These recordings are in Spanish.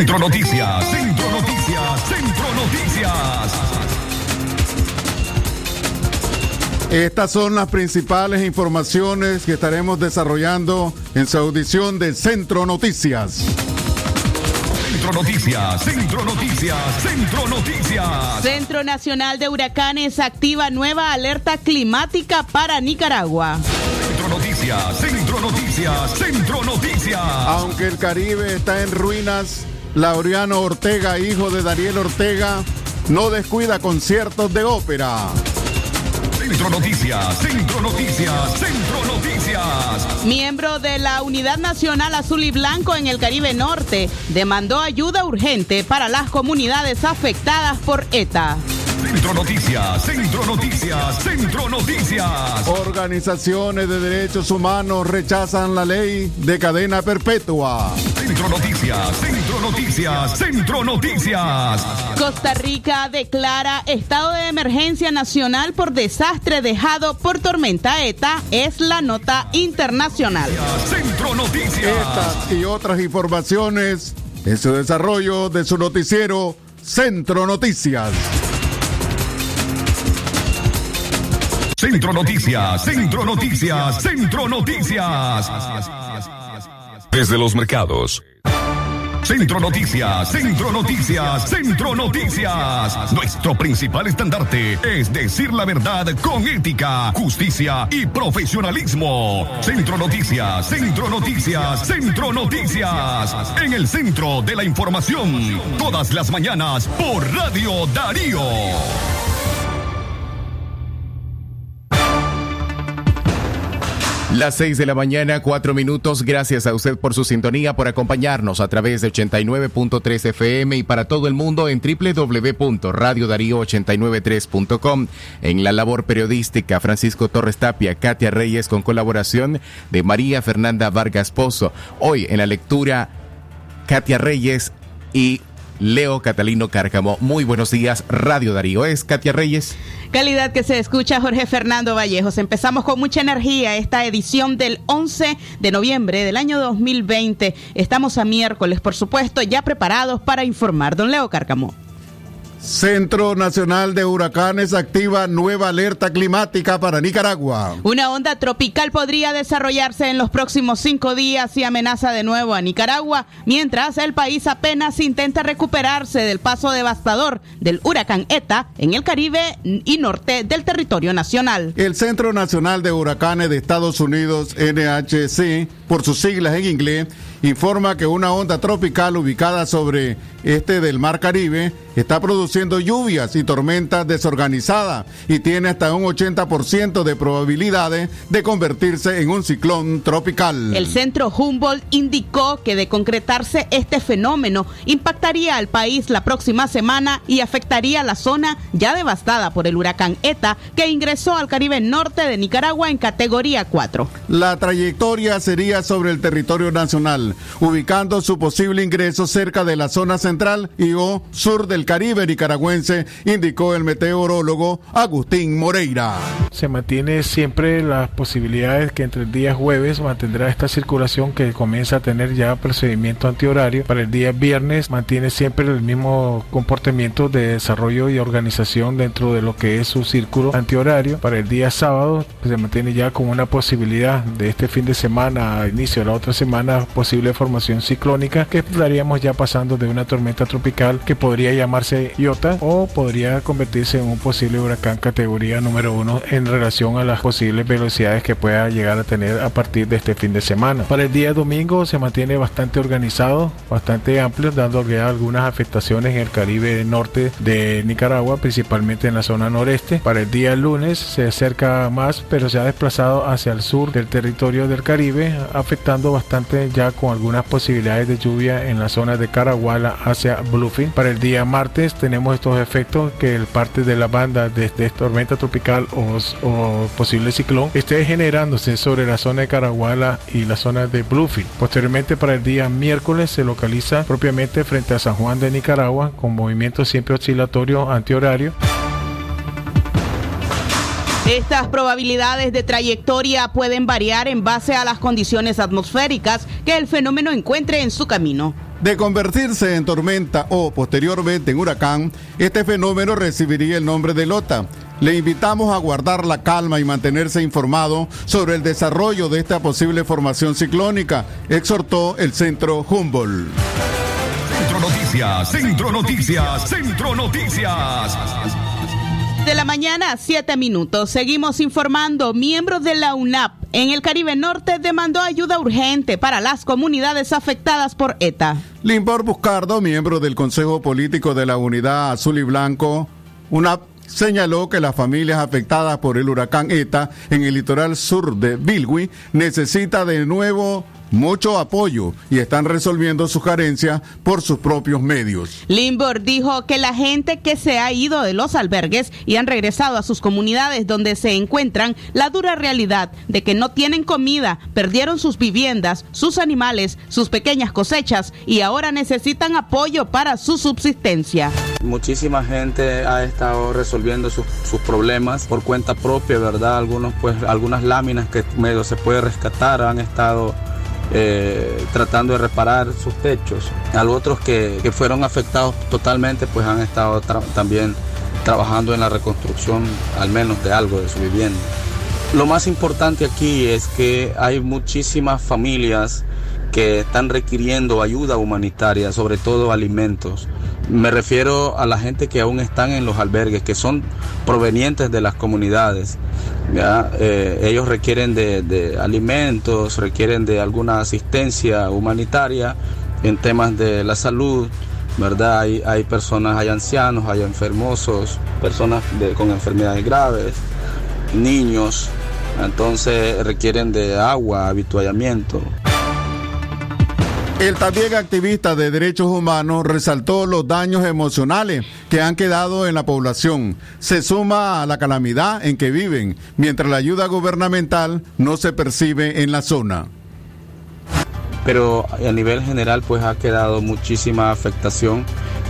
Centro Noticias, Centro Noticias, Centro Noticias. Estas son las principales informaciones que estaremos desarrollando en su audición de Centro Noticias. Centro Noticias, Centro Noticias, Centro Noticias. Centro Nacional de Huracanes activa nueva alerta climática para Nicaragua. Centro Noticias, Centro Noticias, Centro Noticias. Aunque el Caribe está en ruinas, Laureano Ortega, hijo de Daniel Ortega, no descuida conciertos de ópera. Centro Noticias, Centro Noticias, Centro Noticias. Miembro de la Unidad Nacional Azul y Blanco en el Caribe Norte demandó ayuda urgente para las comunidades afectadas por ETA. Centro Noticias, Centro Noticias, Centro Noticias. Organizaciones de derechos humanos rechazan la ley de cadena perpetua. Centro Noticias, Centro Noticias, Centro Noticias. Costa Rica declara estado de emergencia nacional por desastre dejado por tormenta ETA. Es la nota internacional. Centro Noticias. Estas y otras informaciones en su desarrollo de su noticiero Centro Noticias. Centro Noticias, Centro Noticias, Centro Noticias. Desde los mercados. Centro Noticias, Centro Noticias, Centro Noticias. Nuestro principal estandarte es decir la verdad con ética, justicia y profesionalismo. Centro Noticias, Centro Noticias, Centro Noticias. En el centro de la información, todas las mañanas por Radio Darío. Las 6 de la mañana, cuatro minutos. Gracias a usted por su sintonía, por acompañarnos a través de 89.3 FM y para todo el mundo en www.radiodarío893.com. En la labor periodística, Francisco Torres Tapia, Katia Reyes, con colaboración de María Fernanda Vargas Pozo. Hoy en la lectura, Katia Reyes y Leo Catalino Cárcamo. Muy buenos días, Radio Darío. Es Katia Reyes. Calidad que se escucha Jorge Fernando Vallejos. Empezamos con mucha energía esta edición del 11 de noviembre del año 2020. Estamos a miércoles, por supuesto, ya preparados para informar. Don Leo Cárcamo. Centro Nacional de Huracanes activa nueva alerta climática para Nicaragua. Una onda tropical podría desarrollarse en los próximos cinco días y amenaza de nuevo a Nicaragua, mientras el país apenas intenta recuperarse del paso devastador del huracán ETA en el Caribe y norte del territorio nacional. El Centro Nacional de Huracanes de Estados Unidos, NHC, por sus siglas en inglés, informa que una onda tropical ubicada sobre este del Mar Caribe está produciendo lluvias y tormentas desorganizadas y tiene hasta un 80% de probabilidades de convertirse en un ciclón tropical. El centro Humboldt indicó que de concretarse este fenómeno impactaría al país la próxima semana y afectaría la zona ya devastada por el huracán ETA que ingresó al Caribe norte de Nicaragua en categoría 4. La trayectoria sería sobre el territorio nacional, ubicando su posible ingreso cerca de la zona central y o sur del Caribe nicaragüense, indicó el meteorólogo Agustín Moreira. Se mantiene siempre las posibilidades que entre el día jueves mantendrá esta circulación que comienza a tener ya procedimiento antihorario. Para el día viernes mantiene siempre el mismo comportamiento de desarrollo y organización dentro de lo que es su círculo antihorario. Para el día sábado se mantiene ya con una posibilidad de este fin de semana a inicio de la otra semana posible formación ciclónica que estaríamos ya pasando de una tormenta tropical que podría llamarse Iota o podría convertirse en un posible huracán categoría número uno en relación a las posibles velocidades que pueda llegar a tener a partir de este fin de semana. Para el día domingo se mantiene bastante organizado, bastante amplio, dando algunas afectaciones en el Caribe norte de Nicaragua, principalmente en la zona noreste. Para el día lunes se acerca más, pero se ha desplazado hacia el sur del territorio del Caribe, afectando bastante ya con algunas posibilidades de lluvia en la zona de Caraguala hacia Bluffing. Para el día martes tenemos estos efectos que el parte de la banda de, de tormenta tropical o, posible ciclón esté generándose sobre la zona de Caraguala y la zona de Bluffing. Posteriormente para el día miércoles se localiza propiamente frente a San Juan de Nicaragua con movimiento siempre oscilatorio antihorario. Estas probabilidades de trayectoria pueden variar en base a las condiciones atmosféricas que el fenómeno encuentre en su camino. De convertirse en tormenta o posteriormente en huracán, este fenómeno recibiría el nombre de Lota. Le invitamos a guardar la calma y mantenerse informado sobre el desarrollo de esta posible formación ciclónica, exhortó el Centro Humboldt. Centro Noticias, Centro Noticias, Centro Noticias. De la mañana, siete minutos. Seguimos informando. Miembros de la UNAP en el Caribe Norte demandó ayuda urgente para las comunidades afectadas por ETA. Limbor Buscardo, miembro del Consejo Político de la Unidad Azul y Blanco, UNAP señaló que las familias afectadas por el huracán ETA en el litoral sur de Bilwi necesita de nuevo mucho apoyo y están resolviendo sus carencias por sus propios medios. Limbor dijo que la gente que se ha ido de los albergues y han regresado a sus comunidades donde se encuentran la dura realidad de que no tienen comida, perdieron sus viviendas, sus animales, sus pequeñas cosechas y ahora necesitan apoyo para su subsistencia. Muchísima gente ha estado resolviendo sus, sus problemas por cuenta propia, ¿verdad? Algunos pues algunas láminas que medio se puede rescatar han estado eh, tratando de reparar sus techos. A los otros que, que fueron afectados totalmente, pues han estado también trabajando en la reconstrucción, al menos de algo de su vivienda. Lo más importante aquí es que hay muchísimas familias que están requiriendo ayuda humanitaria, sobre todo alimentos. Me refiero a la gente que aún están en los albergues, que son provenientes de las comunidades. ¿ya? Eh, ellos requieren de, alimentos, requieren de alguna asistencia humanitaria en temas de la salud, ¿verdad? Hay, hay personas, hay ancianos, hay enfermosos, personas con enfermedades graves, niños, entonces requieren de agua, habituallamiento. El también activista de derechos humanos resaltó los daños emocionales que han quedado en la población. Se suma a la calamidad en que viven, mientras la ayuda gubernamental no se percibe en la zona. Pero a nivel general pues ha quedado muchísima afectación.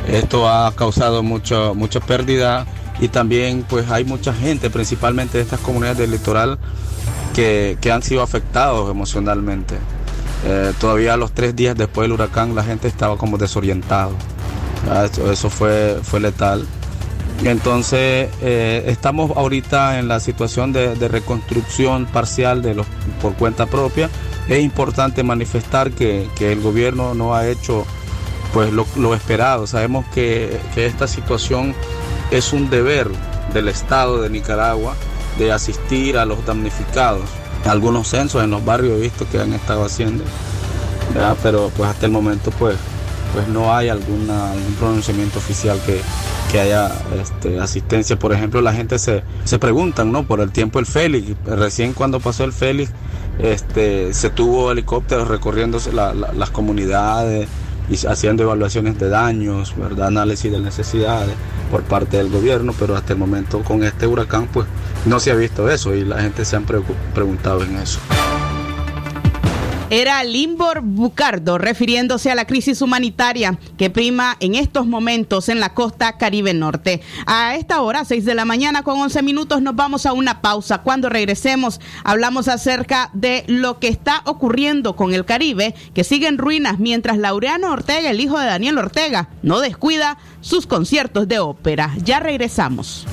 Esto ha causado mucho, mucha pérdida y también pues hay mucha gente, principalmente de estas comunidades del litoral, que, que han sido afectados emocionalmente. Eh, todavía los tres días después del huracán la gente estaba como desorientado. Eso, eso, fue, fue letal. Entonces eh, estamos ahorita en la situación de, de, reconstrucción parcial de los, por cuenta propia. Es importante manifestar que, que el gobierno no ha hecho pues lo, lo esperado. Sabemos que, que esta situación es un deber del Estado de Nicaragua de asistir a los damnificados algunos censos en los barrios he visto que han estado haciendo, pero pues hasta el momento pues, pues no hay alguna, algún pronunciamiento oficial que, que haya este, asistencia. Por ejemplo, la gente se, se preguntan ¿no? por el tiempo del Félix. Recién cuando pasó el Félix este, se tuvo helicópteros la, las comunidades y haciendo evaluaciones de daños, ¿verdad? análisis de necesidades por parte del gobierno, pero hasta el momento con este huracán pues no se ha visto eso y la gente se han preguntado en eso. Era Limbor Bucardo refiriéndose a la crisis humanitaria que prima en estos momentos en la costa Caribe Norte. A esta hora, 6 de la mañana con 11 minutos, nos vamos a una pausa. Cuando regresemos, hablamos acerca de lo que está ocurriendo con el Caribe, que sigue en ruinas mientras Laureano Ortega, el hijo de Daniel Ortega, no descuida sus conciertos de ópera. Ya regresamos.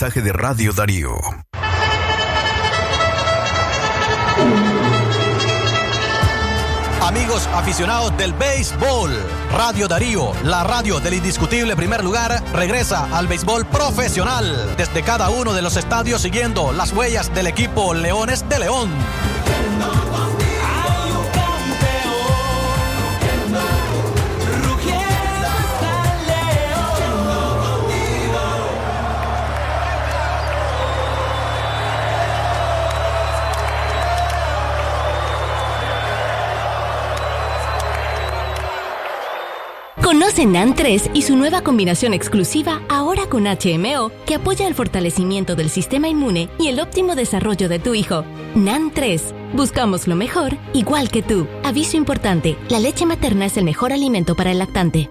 Mensaje de Radio Darío. Amigos aficionados del béisbol, Radio Darío, la radio del indiscutible primer lugar, regresa al béisbol profesional desde cada uno de los estadios siguiendo las huellas del equipo Leones de León. Conoce Conoce NAN 3 y su nueva combinación exclusiva ahora con HMO que apoya el fortalecimiento del sistema inmune y el óptimo desarrollo de tu hijo. NAN 3. Buscamos lo mejor, igual que tú. Aviso importante, la leche materna es el mejor alimento para el lactante.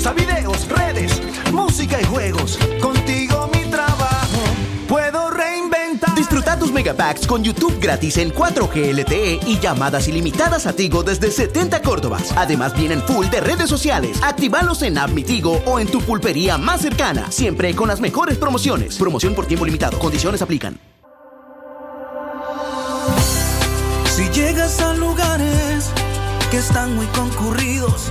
gusta, videos, redes, música y juegos. Contigo mi trabajo puedo reinventar. Disfruta tus megapacks con YouTube gratis en 4G LTE y llamadas ilimitadas a Tigo desde 70 Córdobas. Además vienen full de redes sociales. Actívalos en App Mi Tigo o en tu pulpería más cercana. Siempre con las mejores promociones. Promoción por tiempo limitado. Condiciones aplican. Si llegas a lugares que están muy concurridos,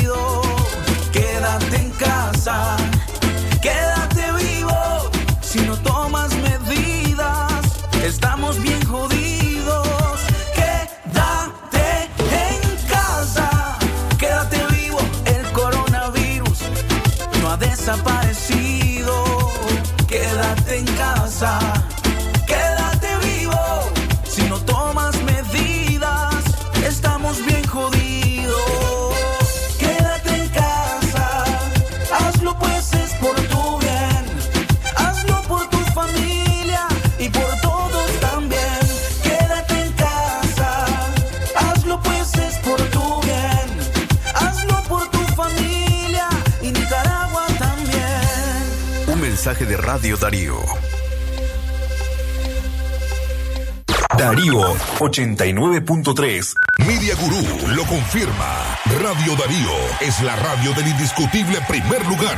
Radio Darío. Darío 89.3. Media Gurú lo confirma. Radio Darío es la radio del indiscutible primer lugar.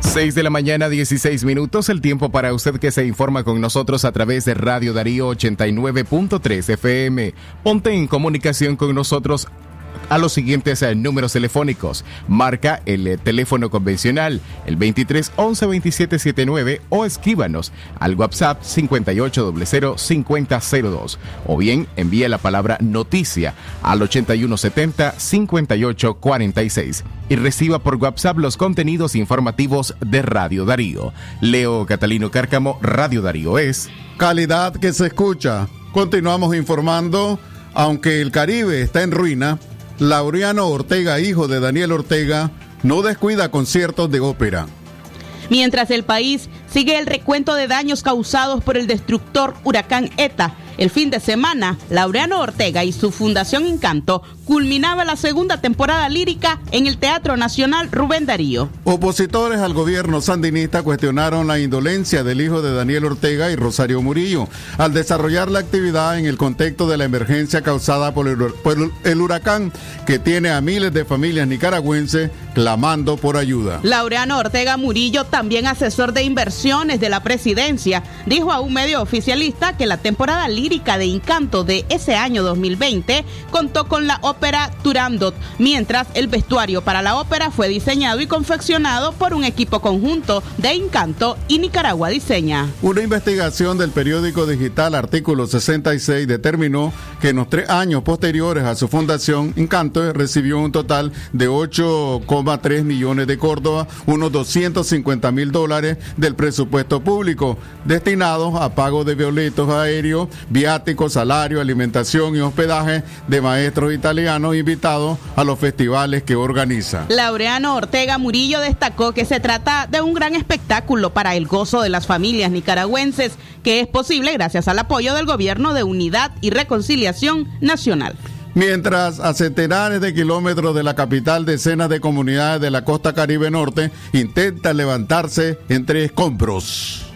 6 de la mañana, 16 minutos, el tiempo para usted que se informa con nosotros a través de Radio Darío 89.3 FM. Ponte en comunicación con nosotros a los siguientes eh, números telefónicos. Marca el eh, teléfono convencional, el 23 11 27 79 o escríbanos al WhatsApp 5800 5002 o bien envía la palabra noticia al 8170 5846 y reciba por WhatsApp los contenidos informativos de Radio Darío. Leo Catalino Cárcamo, Radio Darío es Calidad que se escucha. Continuamos informando, aunque el Caribe está en ruina, Laureano Ortega, hijo de Daniel Ortega, no descuida conciertos de ópera. Mientras el país sigue el recuento de daños causados por el destructor huracán ETA, el fin de semana, Laureano Ortega y su Fundación Encanto culminaba la segunda temporada lírica en el Teatro Nacional Rubén Darío. Opositores al gobierno sandinista cuestionaron la indolencia del hijo de Daniel Ortega y Rosario Murillo al desarrollar la actividad en el contexto de la emergencia causada por el, por el huracán que tiene a miles de familias nicaragüenses clamando por ayuda. Laureano Ortega Murillo, también asesor de inversiones de la presidencia, dijo a un medio oficialista que la temporada lírica de Encanto de ese año 2020 contó con la ópera Turandot, mientras el vestuario para la ópera fue diseñado y confeccionado por un equipo conjunto de Encanto y Nicaragua Diseña. Una investigación del periódico digital Artículo 66 determinó que en los tres años posteriores a su fundación, Encanto recibió un total de 8,3 millones de Córdoba, unos 250 mil dólares del presupuesto público, destinados a pago de violetos aéreos, viáticos, salario, alimentación y hospedaje de maestros italianos invitados a los festivales que organiza. Laureano Ortega Murillo destacó que se trata de un gran espectáculo para el gozo de las familias nicaragüenses, que es posible gracias al apoyo del Gobierno de Unidad y Reconciliación Nacional. Mientras a centenares de kilómetros de la capital, decenas de comunidades de la costa caribe norte intentan levantarse entre escombros.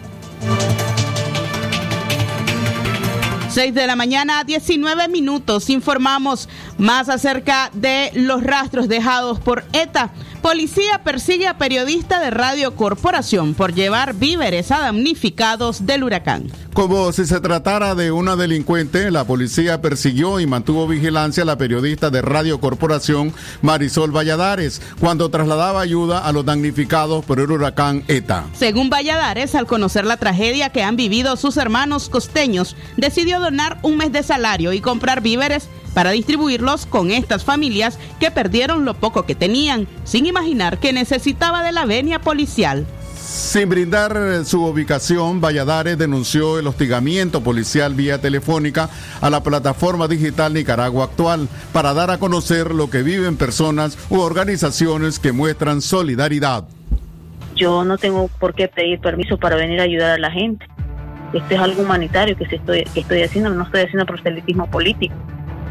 6 de la mañana, 19 minutos. Informamos más acerca de los rastros dejados por ETA. Policía persigue a periodista de Radio Corporación por llevar víveres a damnificados del huracán. Como si se tratara de una delincuente, la policía persiguió y mantuvo vigilancia a la periodista de Radio Corporación Marisol Valladares cuando trasladaba ayuda a los damnificados por el huracán ETA. Según Valladares, al conocer la tragedia que han vivido sus hermanos costeños, decidió donar un mes de salario y comprar víveres para distribuirlos con estas familias que perdieron lo poco que tenían, sin imaginar que necesitaba de la venia policial. Sin brindar su ubicación, Valladares denunció el hostigamiento policial vía telefónica a la plataforma digital Nicaragua Actual para dar a conocer lo que viven personas u organizaciones que muestran solidaridad. Yo no tengo por qué pedir permiso para venir a ayudar a la gente. Esto es algo humanitario que, se estoy, estoy haciendo, no estoy haciendo proselitismo político.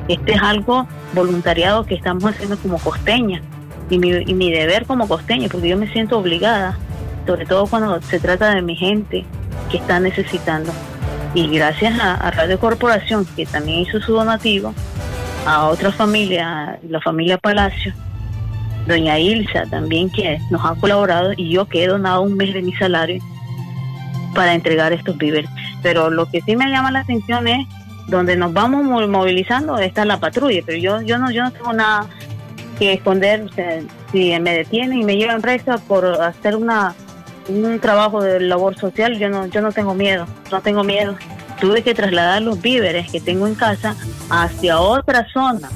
Este es algo voluntariado que estamos haciendo como costeña y mi, y mi deber como costeña, porque yo me siento obligada, sobre todo cuando se trata de mi gente que está necesitando. Y gracias a, Radio Corporación, que también hizo su donativo, a otra familia, la familia Palacio, doña Ilsa también que nos ha colaborado y yo que he donado un mes de mi salario para entregar estos víveres. Pero lo que sí me llama la atención es donde nos vamos mo- movilizando está la patrulla, pero yo yo no yo no tengo nada que esconder, o si me detienen y me llevan presa por hacer una un trabajo de labor social, yo no yo no tengo miedo, no tengo miedo. Tuve que trasladar los víveres que tengo en casa hacia otra zona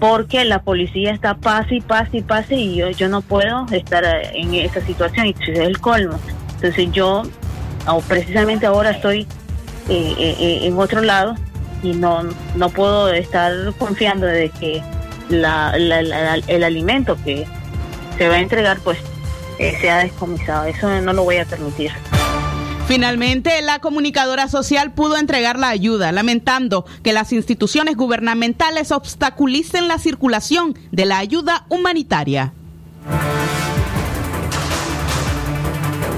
porque la policía está pase y pase y pase y yo yo no puedo estar eh, en esa situación y es el colmo. Entonces yo o precisamente ahora estoy eh, eh, en otro lado y no, no puedo estar confiando de que la- el alimento que se va a entregar pues eh, sea descomisado. Eso no lo voy a permitir. Finalmente, la comunicadora social pudo entregar la ayuda, lamentando que las instituciones gubernamentales obstaculicen la circulación de la ayuda humanitaria.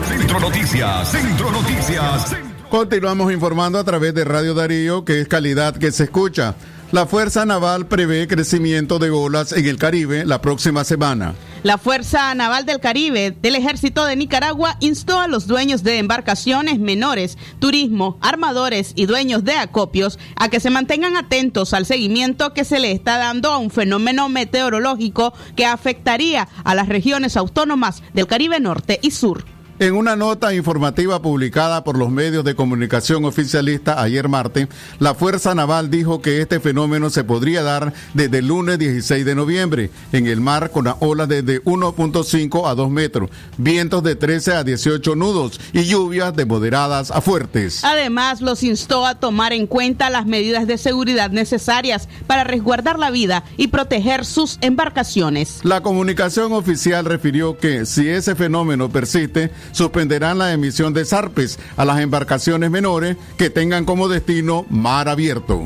Centro Noticias, Centro Noticias. Continuamos informando a través de Radio Darío, que es calidad que se escucha. La Fuerza Naval prevé crecimiento de olas en el Caribe la próxima semana. La Fuerza Naval del Caribe del Ejército de Nicaragua instó a los dueños de embarcaciones menores, turismo, armadores y dueños de acopios a que se mantengan atentos al seguimiento que se le está dando a un fenómeno meteorológico que afectaría a las regiones autónomas del Caribe Norte y Sur. En una nota informativa publicada por los medios de comunicación oficialista ayer martes, la Fuerza Naval dijo que este fenómeno se podría dar desde el lunes 16 de noviembre en el mar con olas desde 1.5 a 2 metros, vientos de 13 a 18 nudos y lluvias de moderadas a fuertes. Además, los instó a tomar en cuenta las medidas de seguridad necesarias para resguardar la vida y proteger sus embarcaciones. La comunicación oficial refirió que si ese fenómeno persiste, suspenderán la emisión de zarpes a las embarcaciones menores que tengan como destino mar abierto.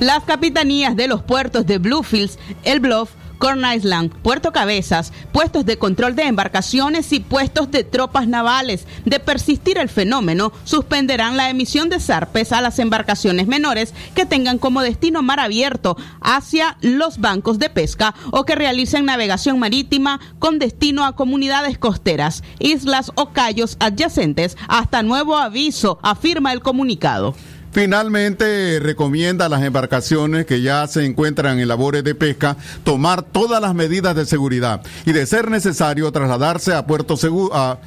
Las capitanías de los puertos de Bluefields, El Bluff, Corn Island, Puerto Cabezas, puestos de control de embarcaciones y puestos de tropas navales. De persistir el fenómeno, suspenderán la emisión de zarpes a las embarcaciones menores que tengan como destino mar abierto hacia los bancos de pesca o que realicen navegación marítima con destino a comunidades costeras, islas o cayos adyacentes hasta nuevo aviso, afirma el comunicado. Finalmente, recomienda a las embarcaciones que ya se encuentran en labores de pesca tomar todas las medidas de seguridad y, de ser necesario, trasladarse a Puerto, Segu- a-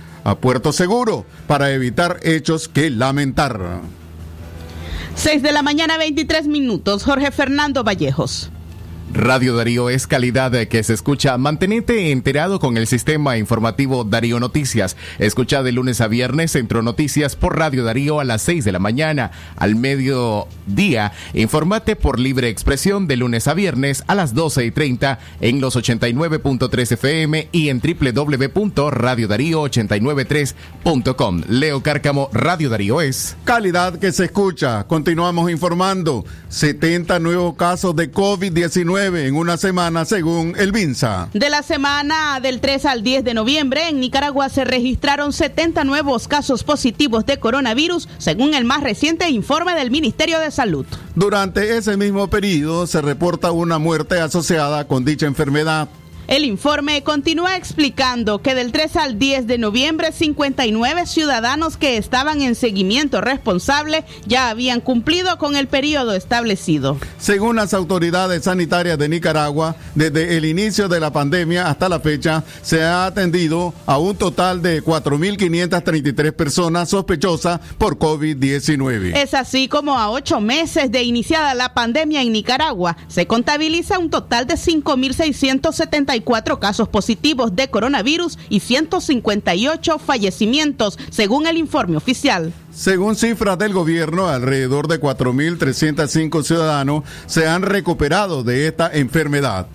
Seguro para evitar hechos que lamentar. 6 de la mañana, 23 minutos. Jorge Fernando Vallejos. Radio Darío es calidad que se escucha. Mantenete enterado con el sistema informativo Darío Noticias. Escucha de lunes a viernes Centro Noticias por Radio Darío a las 6 de la mañana. Al mediodía, informate por libre expresión de lunes a viernes a las 12 y 30 en los 89.3 FM y en www.radiodarío893.com. Leo Cárcamo, Radio Darío es. Calidad que se escucha. Continuamos informando. 70 nuevos casos de COVID-19 en una semana según el MINSA. De la semana del 3 al 10 de noviembre, en Nicaragua se registraron 70 nuevos casos positivos de coronavirus, según el más reciente informe del Ministerio de Salud. Durante ese mismo periodo se reporta una muerte asociada con dicha enfermedad. El informe continúa explicando que del 3 al 10 de noviembre, 59 ciudadanos que estaban en seguimiento responsable ya habían cumplido con el periodo establecido. Según las autoridades sanitarias de Nicaragua, desde el inicio de la pandemia hasta la fecha, se ha atendido a un total de 4.533 personas sospechosas por COVID-19. Es así como a ocho meses de iniciada la pandemia en Nicaragua, se contabiliza un total de 5.674 casos positivos de coronavirus y 158 fallecimientos, según el informe oficial. Según cifras del gobierno, alrededor de 4.305 ciudadanos se han recuperado de esta enfermedad.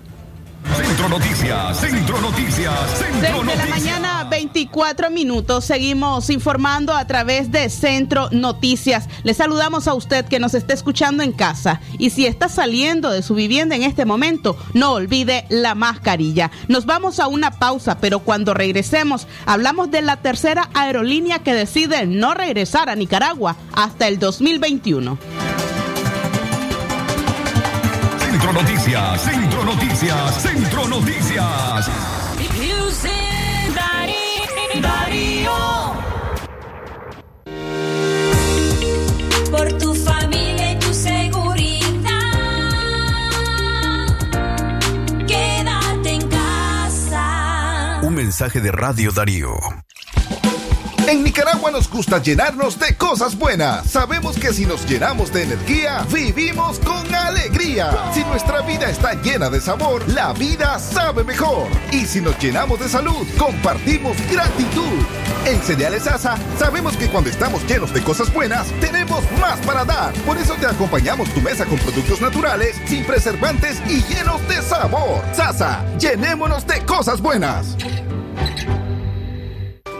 Centro Noticias, Centro Noticias, 6 Centro de la Noticias. mañana, 24 minutos. Seguimos informando a través de Centro Noticias. Le saludamos a usted que nos está escuchando en casa. Y si está saliendo de su vivienda en este momento, no olvide la mascarilla. Nos vamos a una pausa, pero cuando regresemos, hablamos de la tercera aerolínea que decide no regresar a Nicaragua hasta el 2021. Centro Noticias, Centro Noticias, Centro Noticias. Por tu familia y tu seguridad. Quédate en casa. Un mensaje de Radio Darío. En Nicaragua nos gusta llenarnos de cosas buenas. Sabemos que si nos llenamos de energía, vivimos con alegría. Si nuestra vida está llena de sabor, la vida sabe mejor. Y si nos llenamos de salud, compartimos gratitud. En Cereales Asa, sabemos que cuando estamos llenos de cosas buenas, tenemos más para dar. Por eso te acompañamos tu mesa con productos naturales, sin preservantes y llenos de sabor. Sasa, llenémonos de cosas buenas.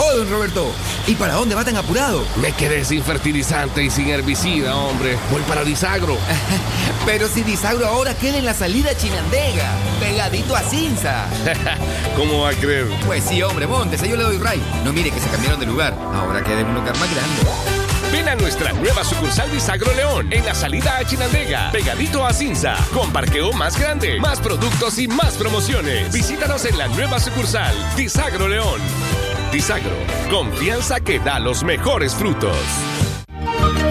Oh, don Roberto, ¿y para dónde va tan apurado? Me quedé sin fertilizante y sin herbicida, hombre. Voy para Disagro. Pero si Disagro ahora queda en la salida Chinandega, pegadito a Cinza. ¿Cómo va a creer? Pues sí, hombre, móntese, yo le doy ray. No mire que se cambiaron de lugar, ahora queda en un lugar más grande. Ven a nuestra nueva sucursal Disagro León, en la salida a Chinandega, pegadito a Cinza, con parqueo más grande, más productos y más promociones. Visítanos en la nueva sucursal Disagro León. Disagro, confianza que da los mejores frutos.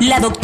La doctora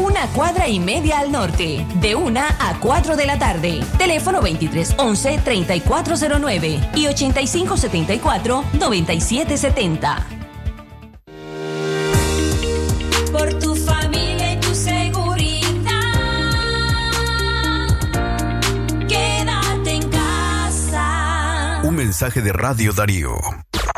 una cuadra y media al norte, de 1 a 4 de la tarde. Teléfono 2311-3409 y 8574-9770. Por tu familia y tu seguridad. Quédate en casa. Un mensaje de Radio Darío.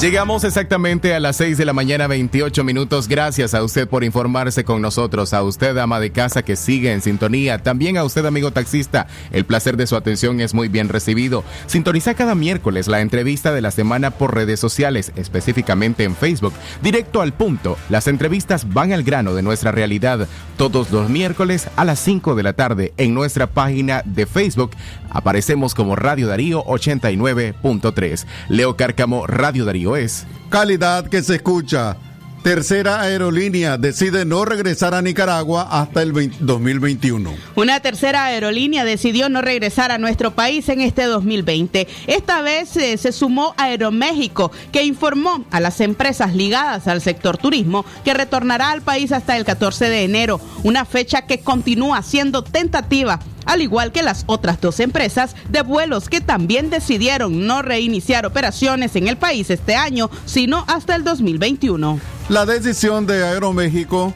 Llegamos exactamente a las 6 de la mañana, 28 minutos. Gracias a usted por informarse con nosotros. A usted, ama de casa, que sigue en sintonía. También a usted, amigo taxista. El placer de su atención es muy bien recibido. Sintoniza cada miércoles la entrevista de la semana por redes sociales, específicamente en Facebook. Directo al punto. Las entrevistas van al grano de nuestra realidad. Todos los miércoles a las 5 de la tarde en nuestra página de Facebook. Aparecemos como Radio Darío 89.3. Leo Cárcamo, Radio Darío es. Calidad que se escucha. Tercera aerolínea decide no regresar a Nicaragua hasta el 20 2021. Una tercera aerolínea decidió no regresar a nuestro país en este 2020. Esta vez eh, se sumó Aeroméxico, que informó a las empresas ligadas al sector turismo que retornará al país hasta el 14 de enero, una fecha que continúa siendo tentativa al igual que las otras dos empresas de vuelos que también decidieron no reiniciar operaciones en el país este año, sino hasta el 2021. La decisión de Aeroméxico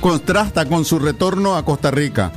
contrasta con su retorno a Costa Rica,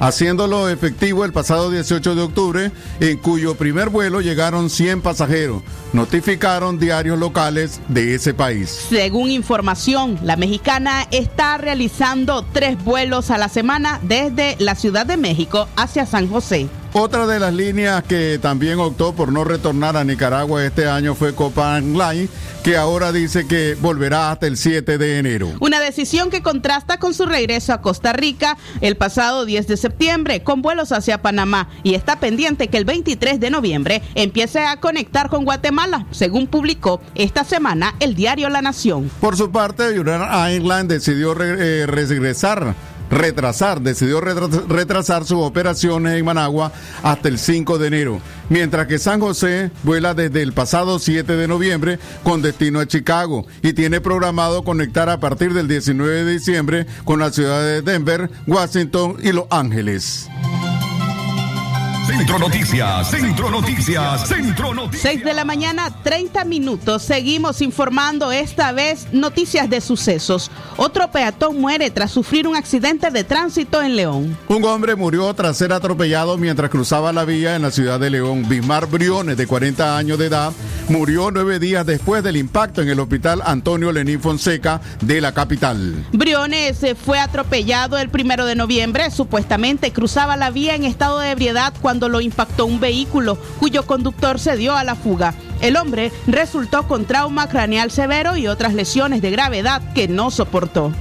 haciéndolo efectivo el pasado 18 de octubre, en cuyo primer vuelo llegaron 100 pasajeros, notificaron diarios locales de ese país. Según información, la mexicana está realizando tres vuelos a la semana desde la Ciudad de México hacia San José. Otra de las líneas que también optó por no retornar a Nicaragua este año fue Copan Line, que ahora dice que volverá hasta el 7 de enero. Una decisión que contrasta con su regreso a Costa Rica el pasado 10 de septiembre con vuelos hacia Panamá y está pendiente que el 23 de noviembre empiece a conectar con Guatemala, según publicó esta semana el diario La Nación. Por su parte, United Airlines decidió re- eh, regresar, retrasar, decidió retra- retrasar sus operaciones en Managua hasta el 5 de enero, mientras que San José vuela desde el pasado 7 de noviembre con destino a Chicago y tiene programado conectar a partir del 19 de diciembre con las ciudades de Denver, Washington y Los Ángeles. Centro Noticias, Centro Noticias, Centro Noticias. 6 de la mañana, 30 minutos. Seguimos informando esta vez noticias de sucesos. Otro peatón muere tras sufrir un accidente de tránsito en León. Un hombre murió tras ser atropellado mientras cruzaba la vía en la ciudad de León. Bismar Briones, de 40 años de edad, murió nueve días después del impacto en el hospital Antonio Lenín Fonseca de la capital. Briones eh, fue atropellado el primero de noviembre. Supuestamente cruzaba la vía en estado de ebriedad cuando lo impactó un vehículo cuyo conductor se dio a la fuga. El hombre resultó con trauma craneal severo y otras lesiones de gravedad que no soportó.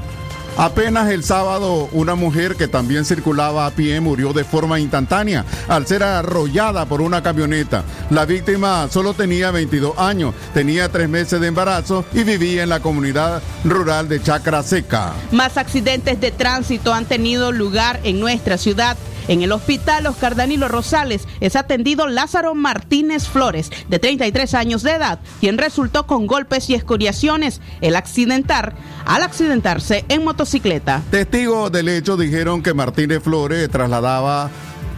Apenas el sábado, una mujer que también circulaba a pie murió de forma instantánea al ser arrollada por una camioneta. La víctima solo tenía 22 años, tenía tres meses de embarazo y vivía en la comunidad rural de Chacra Seca. Más accidentes de tránsito han tenido lugar en nuestra ciudad. En el hospital Oscar Danilo Rosales es atendido Lázaro Martínez Flores, de 33 años de edad, quien resultó con golpes y escoriaciones accidentar, al accidentarse en motocicleta. Testigos del hecho dijeron que Martínez Flores trasladaba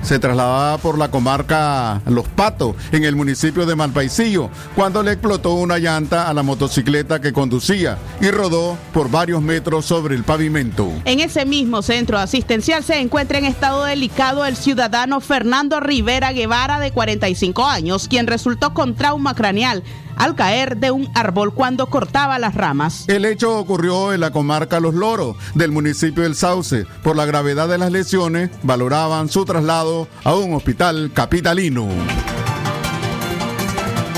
se trasladaba por la comarca Los Patos, en el municipio de Malpaisillo, cuando le explotó una llanta a la motocicleta que conducía y rodó por varios metros sobre el pavimento. En ese mismo centro asistencial se encuentra en estado delicado el ciudadano Fernando Rivera Guevara, de 45 años, quien resultó con trauma craneal al caer de un árbol cuando cortaba las ramas. El hecho ocurrió en la comarca Los Loros del municipio del Sauce. Por la gravedad de las lesiones, valoraban su traslado a un hospital capitalino.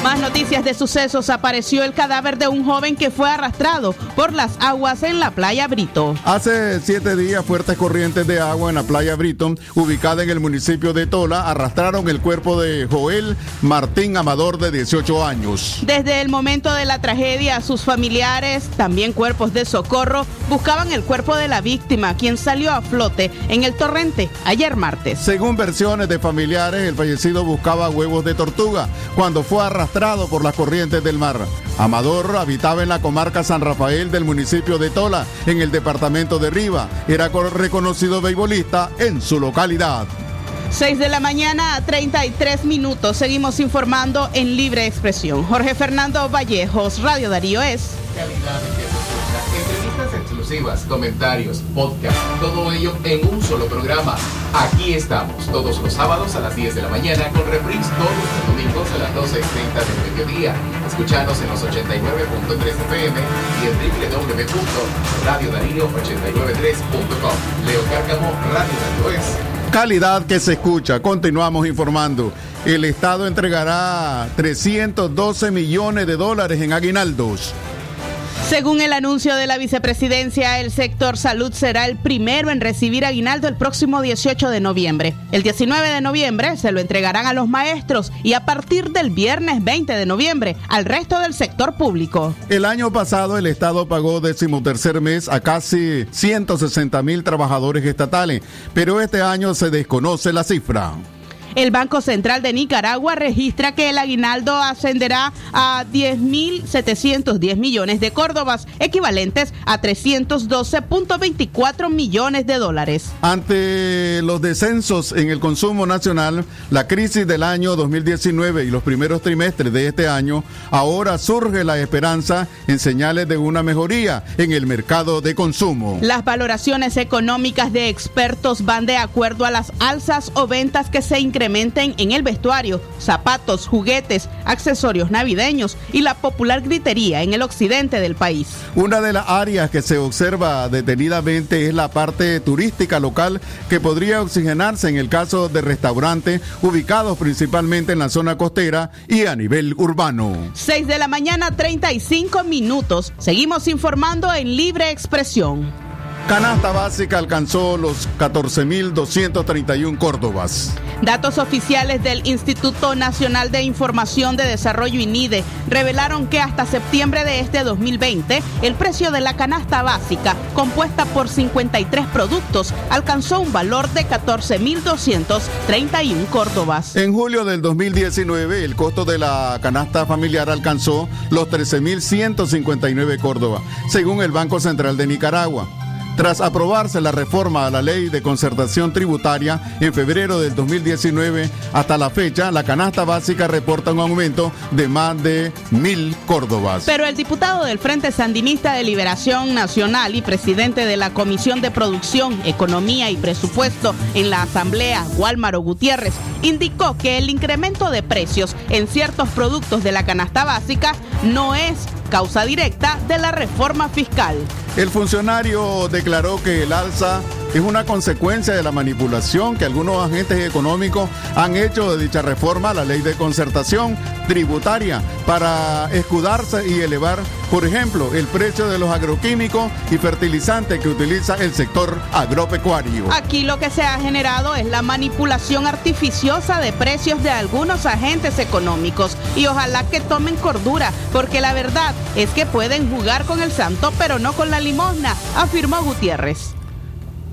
Más noticias de sucesos. Apareció el cadáver de un joven que fue arrastrado por las aguas en la playa Brito. Hace siete días, fuertes corrientes de agua en la playa Brito, ubicada en el municipio de Tola, arrastraron el cuerpo de Joel Martín Amador, de 18 años. Desde el momento de la tragedia, sus familiares, también cuerpos de socorro, buscaban el cuerpo de la víctima, quien salió a flote en el torrente ayer martes. Según versiones de familiares, el fallecido buscaba huevos de tortuga cuando fue arrastrado por las corrientes del mar. Amador habitaba en la comarca San Rafael del municipio de Tola, en el departamento de Riva. Era reconocido beisbolista en su localidad. 6 de la mañana a 33 minutos. Seguimos informando en libre expresión. Jorge Fernando Vallejos, Radio Darío es. Comentarios, podcast, todo ello en un solo programa. Aquí estamos, todos los sábados a las 10 de la mañana, con reprise todos los domingos a las 12.30 del mediodía. Escuchanos en los 89.3 FM y en www.radiodarío893.com. Leo Cárcamo, Radio Darío es. Calidad que se escucha. Continuamos informando. El Estado entregará 312 millones de dólares en aguinaldos. Según el anuncio de la vicepresidencia, el sector salud será el primero en recibir aguinaldo el próximo 18 de noviembre. El 19 de noviembre se lo entregarán a los maestros y a partir del viernes 20 de noviembre al resto del sector público. El año pasado el Estado pagó decimotercer mes a casi 160 mil trabajadores estatales, pero este año se desconoce la cifra. El Banco Central de Nicaragua registra que el aguinaldo ascenderá a 10.710 millones de córdobas, equivalentes a 312.24 millones de dólares. Ante los descensos en el consumo nacional, la crisis del año 2019 y los primeros trimestres de este año, ahora surge la esperanza en señales de una mejoría en el mercado de consumo. Las valoraciones económicas de expertos van de acuerdo a las alzas o ventas que se incrementan incrementen en el vestuario, zapatos, juguetes, accesorios navideños y la popular gritería en el occidente del país. Una de las áreas que se observa detenidamente es la parte turística local que podría oxigenarse en el caso de restaurantes ubicados principalmente en la zona costera y a nivel urbano. 6 de la mañana 35 minutos. Seguimos informando en libre expresión. Canasta básica alcanzó los 14.231 córdobas. Datos oficiales del Instituto Nacional de Información de Desarrollo INIDE revelaron que hasta septiembre de este 2020 el precio de la canasta básica, compuesta por 53 productos, alcanzó un valor de 14.231 córdobas. En julio del 2019 el costo de la canasta familiar alcanzó los 13.159 córdobas, según el Banco Central de Nicaragua. Tras aprobarse la reforma a la ley de concertación tributaria en febrero del 2019, hasta la fecha, la canasta básica reporta un aumento de más de mil córdobas. Pero el diputado del Frente Sandinista de Liberación Nacional y presidente de la Comisión de Producción, Economía y Presupuesto en la Asamblea, Walmaro Gutiérrez, indicó que el incremento de precios en ciertos productos de la canasta básica no es causa directa de la reforma fiscal. El funcionario declaró que el alza es una consecuencia de la manipulación que algunos agentes económicos han hecho de dicha reforma la ley de concertación tributaria para escudarse y elevar, por ejemplo, el precio de los agroquímicos y fertilizantes que utiliza el sector agropecuario. Aquí lo que se ha generado es la manipulación artificiosa de precios de algunos agentes económicos y ojalá que tomen cordura, porque la verdad es que pueden jugar con el santo pero no con la limosna, afirmó Gutiérrez.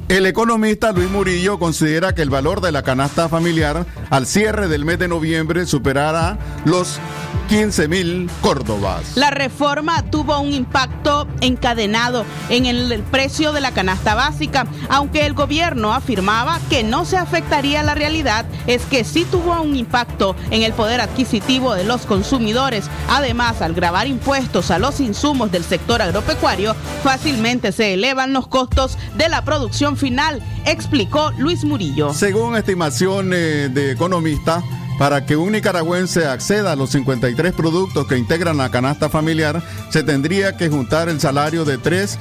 El economista Luis Murillo considera que el valor de la canasta familiar al cierre del mes de noviembre superará los 15 mil córdobas. La reforma tuvo un impacto encadenado en el precio de la canasta básica, aunque el gobierno afirmaba que no se afectaría la realidad, es que sí tuvo un impacto en el poder adquisitivo de los consumidores. Además, al grabar impuestos a los insumos del sector agropecuario, fácilmente se elevan los costos de la producción final, explicó Luis Murillo. Según estimaciones de economistas, para que un nicaragüense acceda a los 53 productos que integran la canasta familiar, se tendría que juntar el salario de tres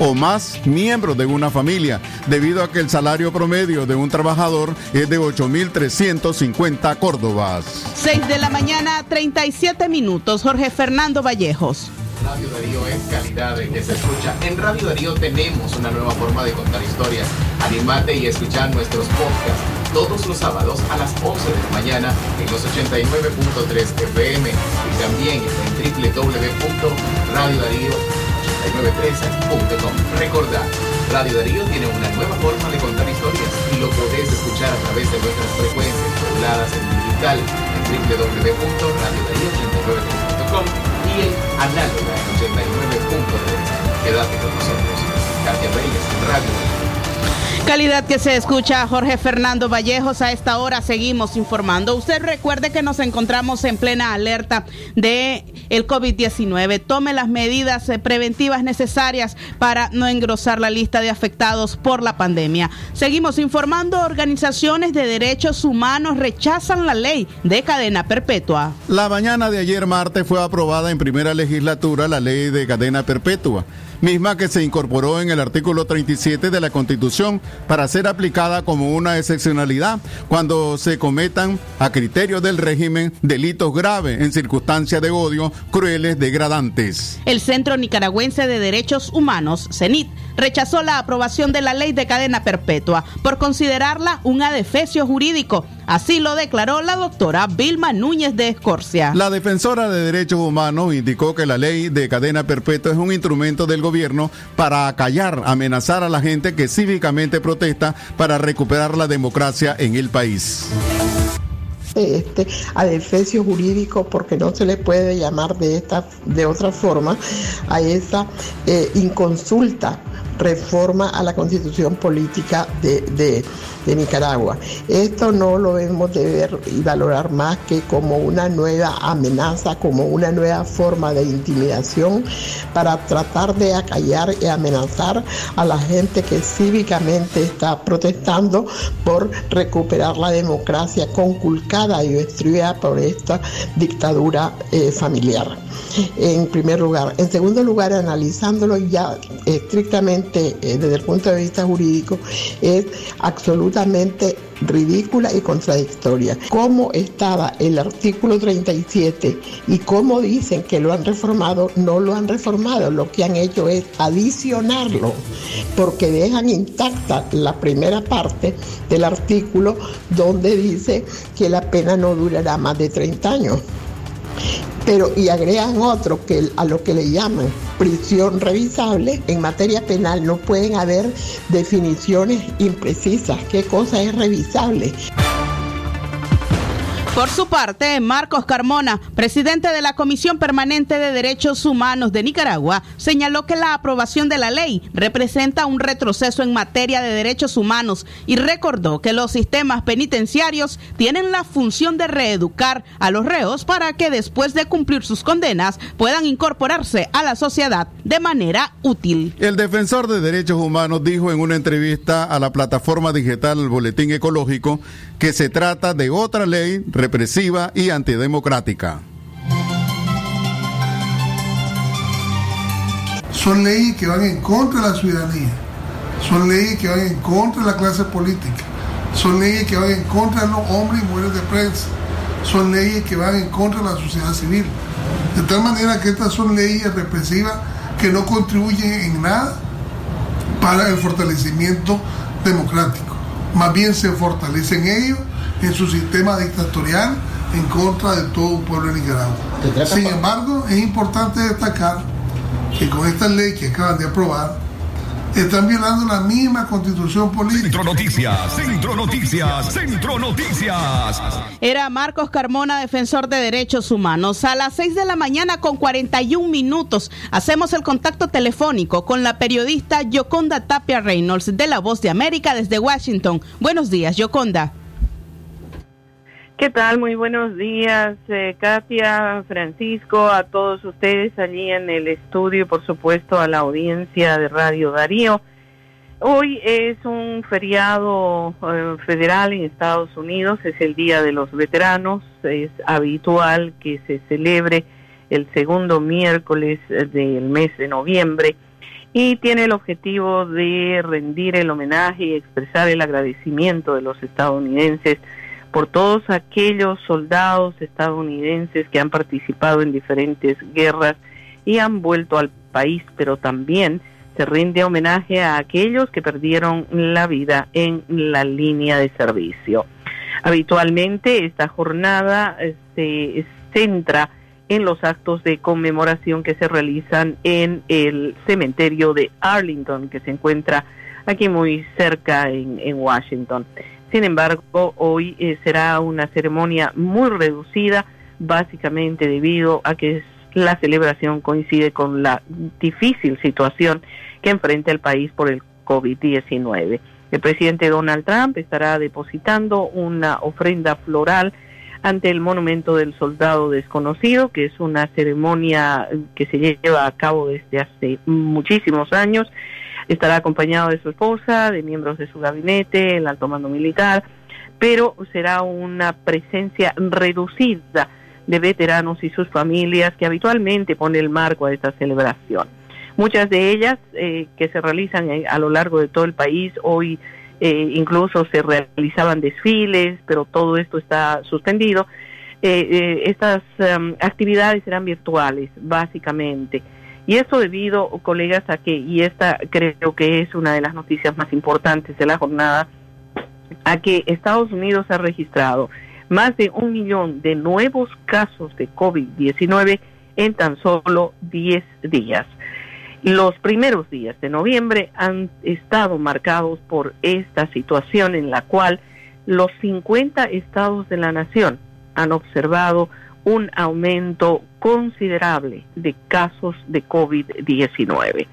o más miembros de una familia, debido a que el salario promedio de un trabajador es de 8.350 córdobas. 6 de la mañana, 37 minutos. Jorge Fernando Vallejos. Radio Darío es calidad de que se escucha. En Radio Darío tenemos una nueva forma de contar historias. Animate y escuchar nuestros podcasts todos los sábados a las 11 de la mañana en los 89.3 FM y también en www.radiodarío8913.com. Recordad, Radio Darío tiene una nueva forma de contar historias y lo podés escuchar a través de nuestras frecuencias moduladas en digital en www.radiodarío8913.com en análoga en 89.3. Quédate con nosotros. Katia Reyes, Radio. Calidad que se escucha Jorge Fernando Vallejos. A esta hora seguimos informando. Usted recuerde que nos encontramos en plena alerta de el COVID-19. Tome las medidas eh, preventivas necesarias para no engrosar la lista de afectados por la pandemia. Seguimos informando. Organizaciones de derechos humanos rechazan la ley de cadena perpetua. La mañana de ayer martes fue aprobada en primera legislatura la ley de cadena perpetua misma que se incorporó en el artículo 37 de la Constitución para ser aplicada como una excepcionalidad cuando se cometan a criterio del régimen delitos graves en circunstancias de odio, crueles, degradantes. El Centro Nicaragüense de Derechos Humanos, CENIT, rechazó la aprobación de la ley de cadena perpetua por considerarla un adefesio jurídico. Así lo declaró la doctora Vilma Núñez de Escorcia. La defensora de derechos humanos indicó que la ley de cadena perpetua es un instrumento del gobierno para acallar, amenazar a la gente que cívicamente protesta para recuperar la democracia en el país. Este adefesio jurídico porque no se le puede llamar de esta de otra forma a esa eh, inconsulta reforma a la constitución política de, de, Nicaragua. Esto no lo debemos de ver y valorar más que como una nueva amenaza, como una nueva forma de intimidación para tratar de acallar y amenazar a la gente que cívicamente está protestando por recuperar la democracia conculcada y destruida por esta dictadura eh, familiar. En primer lugar. En segundo lugar, analizándolo ya estrictamente eh, desde el punto de vista jurídico, es absolutamente ridícula y contradictoria. Cómo estaba el artículo 37 y cómo dicen que lo han reformado, no lo han reformado. Lo que han hecho es adicionarlo, porque dejan intacta la primera parte del artículo donde dice que la pena no durará más de 30 años pero y agregan otro que a lo que le llaman prisión revisable, en materia penal no pueden haber definiciones imprecisas. ¿Qué cosa es revisable? Por su parte, Marcos Carmona, presidente de la Comisión Permanente de Derechos Humanos de Nicaragua, señaló que la aprobación de la ley representa un retroceso en materia de derechos humanos y recordó que los sistemas penitenciarios tienen la función de reeducar a los reos para que después de cumplir sus condenas puedan incorporarse a la sociedad de manera útil. El defensor de derechos humanos dijo en una entrevista a la plataforma digital Boletín Ecológico que se trata de otra ley represiva y antidemocrática. Son leyes que van en contra de la ciudadanía, son leyes que van en contra de la clase política, son leyes que van en contra de los hombres y mujeres de prensa, son leyes que van en contra de la sociedad civil. De tal manera que estas son leyes represivas que no contribuyen en nada para el fortalecimiento democrático. Más bien se fortalecen ellos en su sistema dictatorial en contra de todo un pueblo de Nicaragua. Sin embargo, es importante destacar que con esta ley que acaban de aprobar, están violando la misma constitución política. Centro Noticias, Centro Noticias, Centro Noticias. Era Marcos Carmona, defensor de derechos humanos. A las 6 de la mañana con 41 minutos hacemos el contacto telefónico con la periodista Yoconda Tapia Reynolds de La Voz de América desde Washington. Buenos días, Yoconda. ¿Qué tal? Muy buenos días, eh, Katia, Francisco, a todos ustedes allí en el estudio y por supuesto a la audiencia de Radio Darío. Hoy es un feriado eh, federal en Estados Unidos, es el Día de los Veteranos, es habitual que se celebre el segundo miércoles del mes de noviembre y tiene el objetivo de rendir el homenaje y expresar el agradecimiento de los estadounidenses por todos aquellos soldados estadounidenses que han participado en diferentes guerras y han vuelto al país, pero también se rinde homenaje a aquellos que perdieron la vida en la línea de servicio. Habitualmente esta jornada se centra en los actos de conmemoración que se realizan en el cementerio de Arlington, que se encuentra aquí muy cerca en, en Washington. Sin embargo, hoy eh, será una ceremonia muy reducida, básicamente debido a que la celebración coincide con la difícil situación que enfrenta el país por el COVID-19. El presidente Donald Trump estará depositando una ofrenda floral ante el monumento del soldado desconocido, que es una ceremonia que se lleva a cabo desde hace muchísimos años Estará acompañado de su esposa, de miembros de su gabinete, el alto mando militar, pero será una presencia reducida de veteranos y sus familias que habitualmente pone el marco a esta celebración. Muchas de ellas eh, que se realizan a lo largo de todo el país, hoy eh, incluso se realizaban desfiles, pero todo esto está suspendido. Eh, estas em, actividades serán virtuales, básicamente. Y esto debido, colegas, a que, y esta creo que es una de las noticias más importantes de la jornada, a que Estados Unidos ha registrado más de un millón de nuevos casos de COVID-19 en tan solo 10 días. Los primeros días de noviembre han estado marcados por esta situación en la cual los 50 estados de la nación han observado un aumento considerable de casos de COVID-19.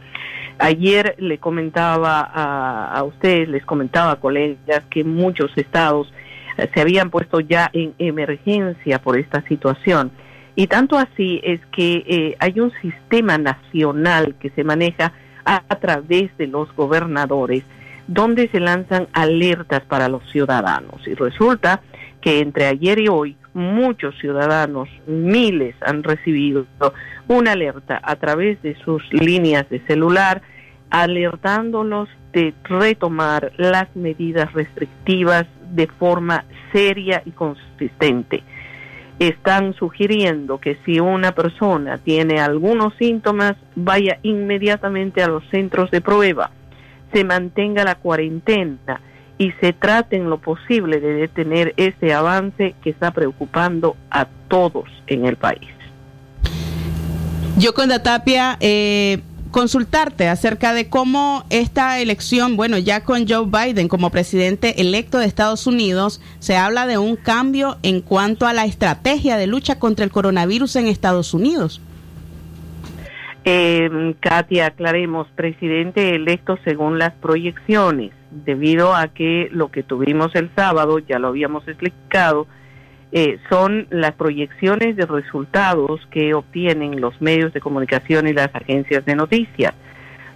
Ayer le comentaba a, ustedes, les comentaba a colegas que muchos estados eh, se habían puesto ya en emergencia por esta situación. Y tanto así es que eh, hay un sistema nacional que se maneja a, través de los gobernadores, donde se lanzan alertas para los ciudadanos. Y resulta que entre ayer y hoy muchos ciudadanos, miles, han recibido una alerta a través de sus líneas de celular, alertándolos de retomar las medidas restrictivas de forma seria y consistente. Están sugiriendo que si una persona tiene algunos síntomas, vaya inmediatamente a los centros de prueba, se mantenga la cuarentena, y se trate en lo posible de detener ese avance que está preocupando a todos en el país. Yo con Tapia, eh, consultarte acerca de cómo esta elección, bueno, ya con Joe Biden como presidente electo de Estados Unidos, se habla de un cambio en cuanto a la estrategia de lucha contra el coronavirus en Estados Unidos. Eh, Katia, aclaremos, presidente electo según las proyecciones debido a que lo que tuvimos el sábado, ya lo habíamos explicado, eh, son las proyecciones de resultados que obtienen los medios de comunicación y las agencias de noticias.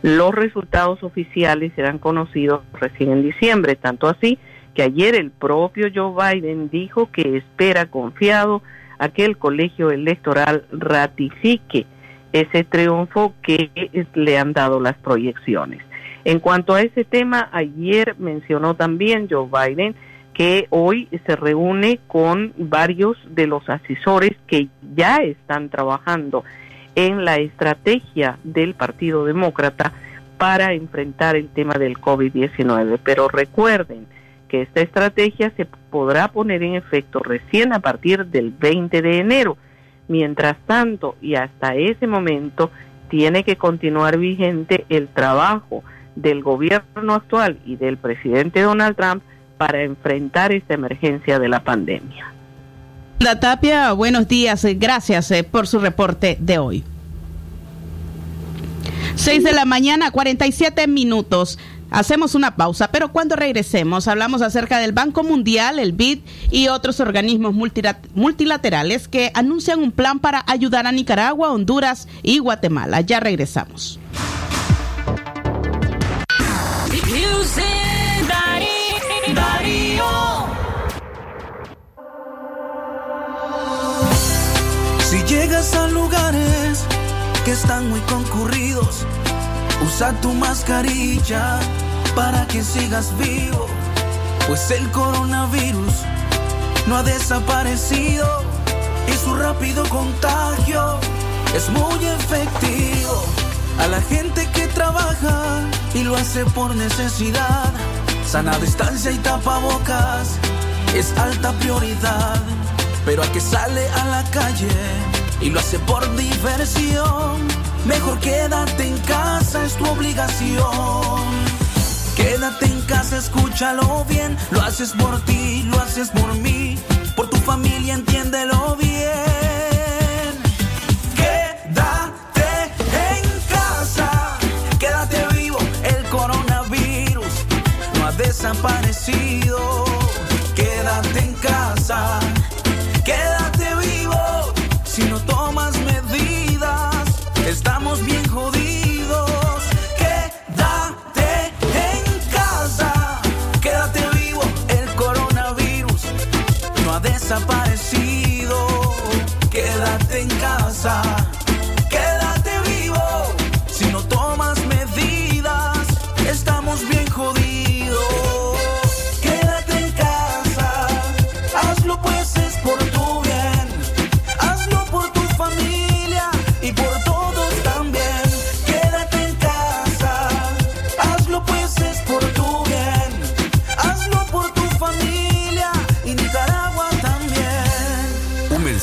Los resultados oficiales serán conocidos recién en diciembre, tanto así que ayer el propio Joe Biden dijo que espera confiado a que el colegio electoral ratifique ese triunfo que le han dado las proyecciones. En cuanto a ese tema, ayer mencionó también Joe Biden que hoy se reúne con varios de los asesores que ya están trabajando en la estrategia del Partido Demócrata para enfrentar el tema del COVID-19. Pero recuerden que esta estrategia se podrá poner en efecto recién a partir del 20 de enero. Mientras tanto, y hasta ese momento, tiene que continuar vigente el trabajo del gobierno actual y del presidente Donald Trump para enfrentar esta emergencia de la pandemia. La Tapia, buenos días. Gracias eh, por su reporte de hoy. 6 de la mañana, 47 minutos. Hacemos una pausa, pero cuando regresemos hablamos acerca del Banco Mundial, el BID y otros organismos multilaterales que anuncian un plan para ayudar a Nicaragua, Honduras y Guatemala. Ya regresamos. Si llegas a lugares que están muy concurridos, usa tu mascarilla para que sigas vivo, pues el coronavirus no ha desaparecido y su rápido contagio es muy efectivo. A la gente que trabaja y lo hace por necesidad, sana distancia y tapabocas es alta prioridad. Pero al que sale a la calle y lo hace por diversión, mejor quédate en casa, es tu obligación. Quédate en casa, escúchalo bien, lo haces por ti, lo haces por mí, por tu familia, entiéndelo bien. Desaparecido. Quédate en casa, quédate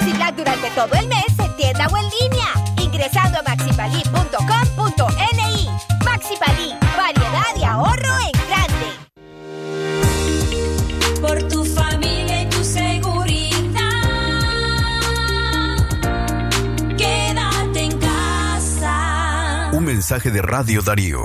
Aprovecha el Maxi Black durante todo el mes en tienda o en línea, ingresando a maxipali.com.ni. Maxipali, variedad y ahorro en grande. Por tu familia y tu seguridad. Quédate en casa. Un mensaje de Radio Darío.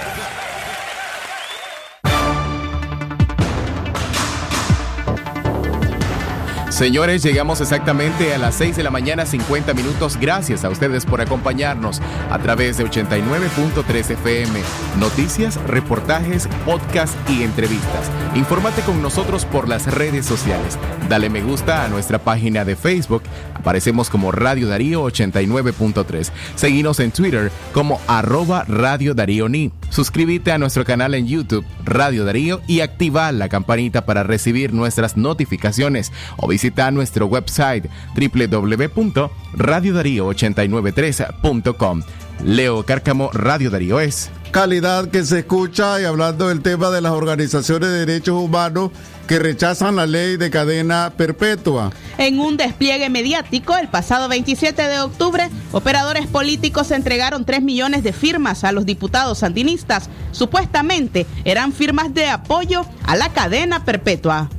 Señores, llegamos exactamente a las 6 de la mañana, 50 minutos. Gracias a ustedes por acompañarnos a través de 89.3 FM. Noticias, reportajes, podcast y entrevistas. Infórmate con nosotros por las redes sociales. Dale me gusta a nuestra página de Facebook. Aparecemos como Radio Darío 89.3. Seguinos en Twitter como arroba Radio Darío Ni. Suscríbete a nuestro canal en YouTube, Radio Darío, y activa la campanita para recibir nuestras notificaciones o visita nuestro website www.radiodarío893.com. Leo Cárcamo, Radio Darío es. Calidad que se escucha y hablando del tema de las organizaciones de derechos humanos que rechazan la ley de cadena perpetua. En un despliegue mediático, el pasado 27 de octubre, operadores políticos entregaron 3 millones de firmas a los diputados sandinistas. Supuestamente eran firmas de apoyo a la cadena perpetua.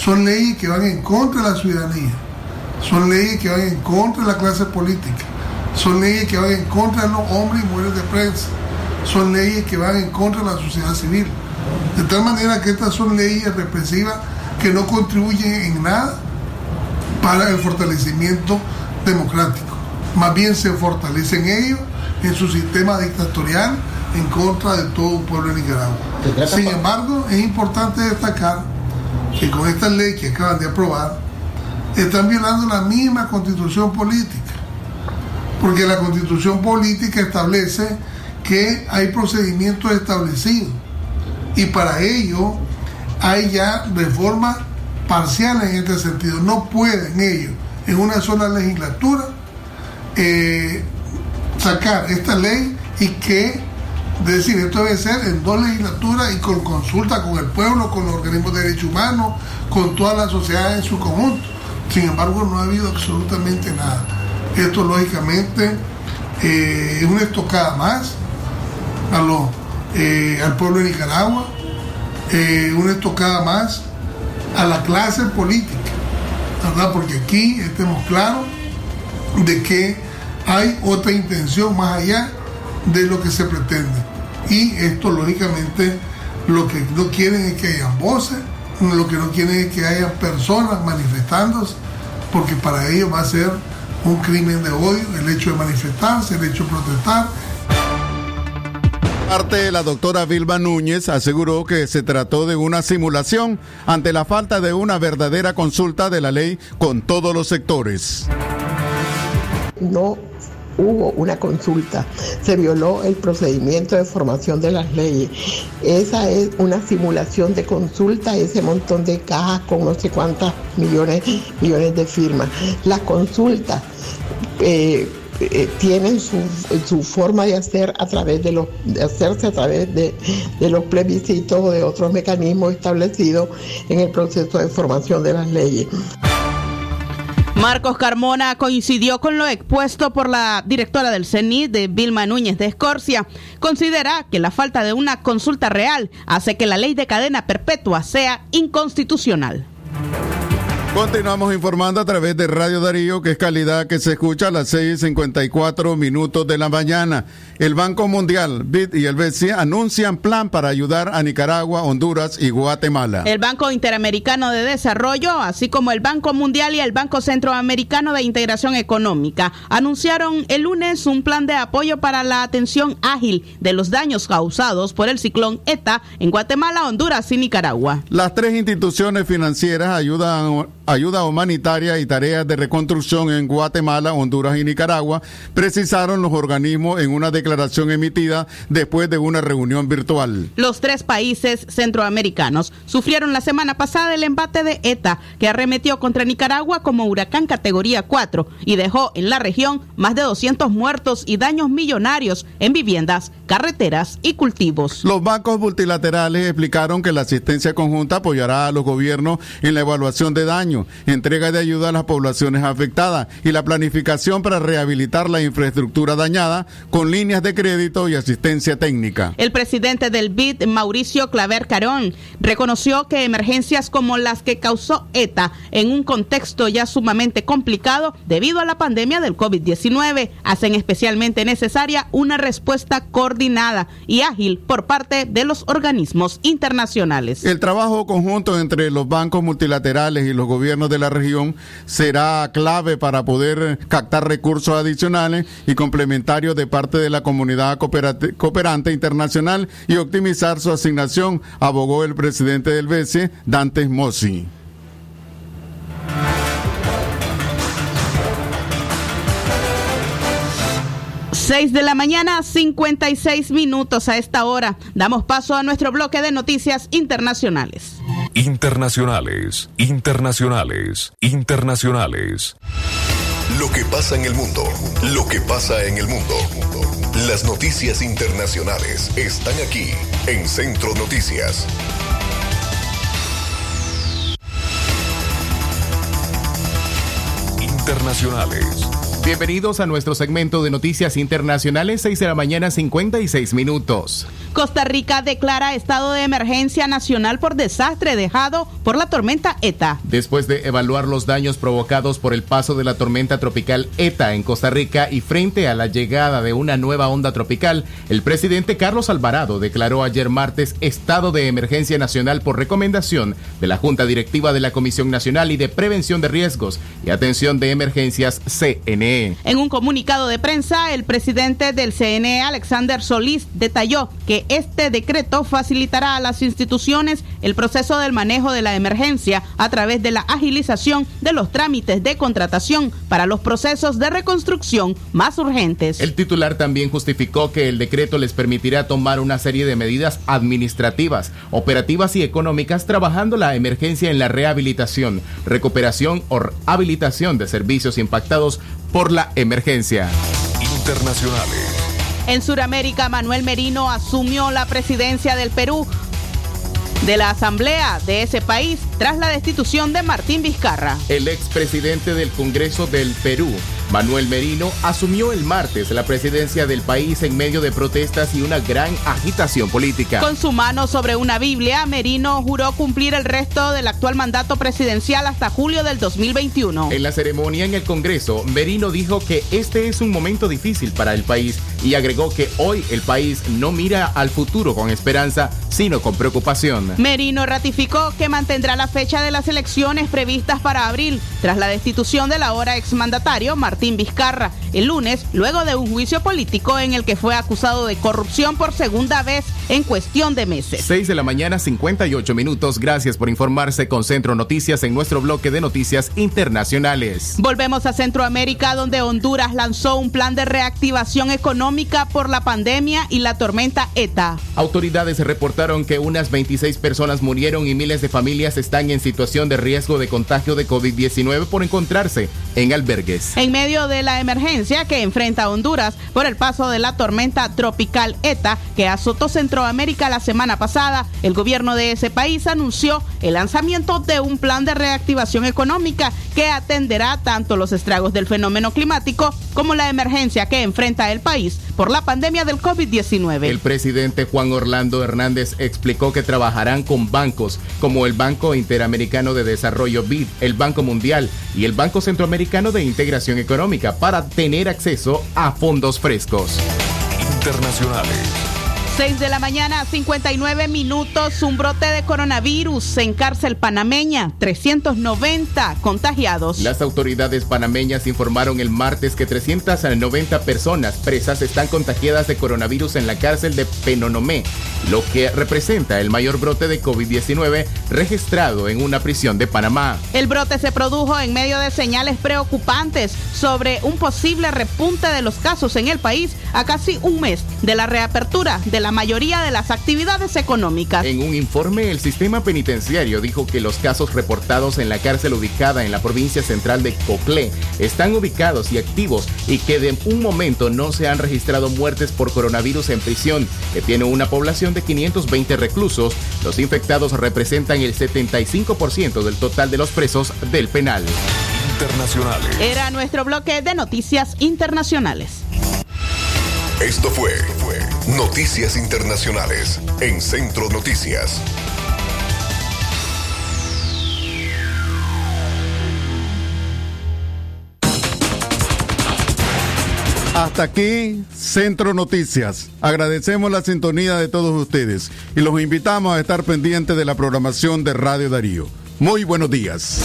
son leyes que van en contra de la ciudadanía, son leyes que van en contra de la clase política, son leyes que van en contra de los hombres y mujeres de prensa, son leyes que van en contra de la sociedad civil. De tal manera que estas son leyes represivas que no contribuyen en nada para el fortalecimiento democrático. Más bien se fortalecen ellos en su sistema dictatorial en contra de todo un pueblo de Nicaragua. Sin embargo, es importante destacar que con esta ley que acaban de aprobar, están violando la misma constitución política. Porque la constitución política establece que hay procedimientos establecidos y para ello hay ya reformas parciales en este sentido. No pueden ellos en una sola legislatura eh, sacar esta ley y que decir esto debe ser en dos legislaturas y con consulta con el pueblo, con los organismos de derechos humanos, con toda la sociedad en su conjunto. Sin embargo, no ha habido absolutamente nada. Esto lógicamente eh, es una estocada más eh, al pueblo de Nicaragua, eh, una estocada más a la clase política, ¿verdad? Porque aquí estemos claros de que hay otra intención más allá de lo que se pretende. Y esto lógicamente lo que no quieren es que haya voces, lo que no quieren es que haya personas manifestándose, porque para ellos va a ser un crimen de odio el hecho de manifestarse, el hecho de protestar. Parte, la doctora Vilma Núñez aseguró que se trató de una simulación ante la falta de una verdadera consulta de la ley con todos los sectores. No hubo una consulta, se violó el procedimiento de formación de las leyes. Esa es una simulación de consulta, ese montón de cajas con no sé cuántas millones, millones de firmas. Las consultas eh, eh, tienen su, forma de hacer a través de los de hacerse a través de los plebiscitos o de otros mecanismos establecidos en el proceso de formación de las leyes. Marcos Carmona coincidió con lo expuesto por la directora del CENI, de Vilma Núñez de Escorcia. Considera que la falta de una consulta real hace que la ley de cadena perpetua sea inconstitucional. Continuamos informando a través de Radio Darío, que es calidad que se escucha a las 6.54 minutos de la mañana. El Banco Mundial, BID y el BCE anuncian plan para ayudar a Nicaragua, Honduras y Guatemala. El Banco Interamericano de Desarrollo, así como el Banco Mundial y el Banco Centroamericano de Integración Económica, anunciaron el lunes un plan de apoyo para la atención ágil de los daños causados por el ciclón ETA en Guatemala, Honduras y Nicaragua. Las tres instituciones financieras ayudan ayuda humanitaria y tareas de reconstrucción en Guatemala, Honduras y Nicaragua, precisaron los organismos en una declaración emitida después de una reunión virtual. Los tres países centroamericanos sufrieron la semana pasada el embate de ETA, que arremetió contra Nicaragua como huracán categoría 4 y dejó en la región más de 200 muertos y daños millonarios en viviendas, carreteras y cultivos. Los bancos multilaterales explicaron que la asistencia conjunta apoyará a los gobiernos en la evaluación de daño entrega de ayuda a las poblaciones afectadas y la planificación para rehabilitar la infraestructura dañada con líneas de crédito y asistencia técnica. El presidente del BID, Mauricio Claver Carón, reconoció que emergencias como las que causó ETA en un contexto ya sumamente complicado debido a la pandemia del COVID-19 hacen especialmente necesaria una respuesta coordinada y ágil por parte de los organismos internacionales. El trabajo conjunto entre los bancos multilaterales y los gobiernos de la región será clave para poder captar recursos adicionales y complementarios de parte de la comunidad cooperante internacional y optimizar su asignación, abogó el presidente del BCE, Dantes Mossi. 6 de la mañana, 56 minutos a esta hora. Damos paso a nuestro bloque de noticias internacionales. Internacionales, internacionales, internacionales. Lo que pasa en el mundo, lo que pasa en el mundo. Las noticias internacionales están aquí en Centro Noticias. Internacionales. Bienvenidos a nuestro segmento de noticias internacionales, 6 de la mañana, 56 minutos. Costa Rica declara estado de emergencia nacional por desastre dejado por la tormenta ETA. Después de evaluar los daños provocados por el paso de la tormenta tropical ETA en Costa Rica y frente a la llegada de una nueva onda tropical, el presidente Carlos Alvarado declaró ayer martes estado de emergencia nacional por recomendación de la Junta Directiva de la Comisión Nacional y de Prevención de Riesgos y Atención de Emergencias CNE. En un comunicado de prensa, el presidente del CNE, Alexander Solís, detalló que este decreto facilitará a las instituciones el proceso del manejo de la emergencia a través de la agilización de los trámites de contratación para los procesos de reconstrucción más urgentes. El titular también justificó que el decreto les permitirá tomar una serie de medidas administrativas, operativas y económicas trabajando la emergencia en la rehabilitación, recuperación o habilitación de servicios impactados por la emergencia. Internacionales. En Sudamérica, Manuel Merino asumió la presidencia del Perú de la Asamblea de ese país tras la destitución de Martín Vizcarra. El expresidente del Congreso del Perú, Manuel Merino, asumió el martes la presidencia del país en medio de protestas y una gran agitación política. Con su mano sobre una Biblia, Merino juró cumplir el resto del actual mandato presidencial hasta julio del 2021. En la ceremonia en el Congreso, Merino dijo que este es un momento difícil para el país y agregó que hoy el país no mira al futuro con esperanza, sino con preocupación. Merino ratificó que mantendrá la fecha de las elecciones previstas para abril, tras la destitución del ahora exmandatario Martín Vizcarra, el lunes, luego de un juicio político en el que fue acusado de corrupción por segunda vez en cuestión de meses. 6 de la mañana, 58 minutos. Gracias por informarse con Centro Noticias en nuestro bloque de noticias internacionales. Volvemos a Centroamérica, donde Honduras lanzó un plan de reactivación económica por la pandemia y la tormenta ETA. Autoridades reportaron que unas 26 personas murieron y miles de familias están en situación de riesgo de contagio de COVID-19 por encontrarse en albergues. En medio de la emergencia que enfrenta Honduras por el paso de la tormenta tropical ETA que azotó Centroamérica la semana pasada, el gobierno de ese país anunció el lanzamiento de un plan de reactivación económica que atenderá tanto los estragos del fenómeno climático como la emergencia que enfrenta el país por la pandemia del COVID-19. El presidente Juan Orlando Hernández explicó que trabajarán con bancos como el Banco Interamericano de Desarrollo BID, el Banco Mundial y el Banco Centroamericano de Integración Económica para tener acceso a fondos frescos. Internacionales. 6 de la mañana, 59 minutos, un brote de coronavirus en cárcel panameña, 390 contagiados. Las autoridades panameñas informaron el martes que 390 personas presas están contagiadas de coronavirus en la cárcel de Penonomé, lo que representa el mayor brote de COVID-19 registrado en una prisión de Panamá. El brote se produjo en medio de señales preocupantes sobre un posible repunte de los casos en el país a casi un mes de la reapertura de la mayoría de las actividades económicas. En un informe, el sistema penitenciario dijo que los casos reportados en la cárcel ubicada en la provincia central de Coclé están ubicados y activos y que de un momento no se han registrado muertes por coronavirus en prisión, que tiene una población de 520 reclusos. Los infectados representan el 75% del total de los presos del penal. Internacionales. Era nuestro bloque de noticias internacionales. Esto fue, fue Noticias Internacionales en Centro Noticias. Hasta aquí, Centro Noticias. Agradecemos la sintonía de todos ustedes y los invitamos a estar pendientes de la programación de Radio Darío. Muy buenos días.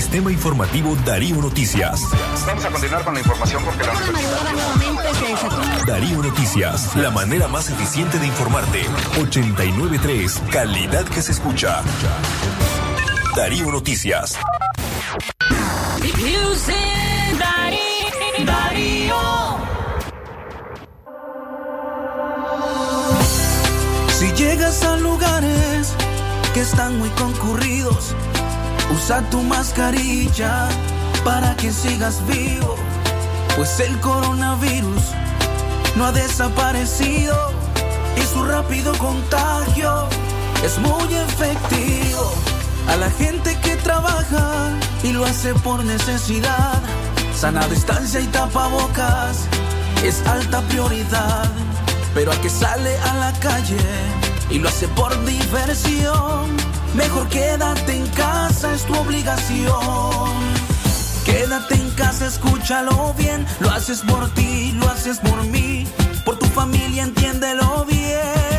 Sistema Informativo Darío Noticias. Vamos a continuar con la información porque la necesitamos. Darío Noticias, la manera más eficiente de informarte. 893, calidad que se escucha. Darío Noticias. Si llegas a lugares que están muy concurridos usa tu mascarilla para que sigas vivo, pues el coronavirus no ha desaparecido y su rápido contagio es muy efectivo. A la gente que trabaja y lo hace por necesidad, sana distancia y tapabocas es alta prioridad. Pero a que sale a la calle y lo hace por diversión, mejor quédate en casa, es tu obligación. Quédate en casa, escúchalo bien. Lo haces por ti, lo haces por mí. Por tu familia, entiéndelo bien.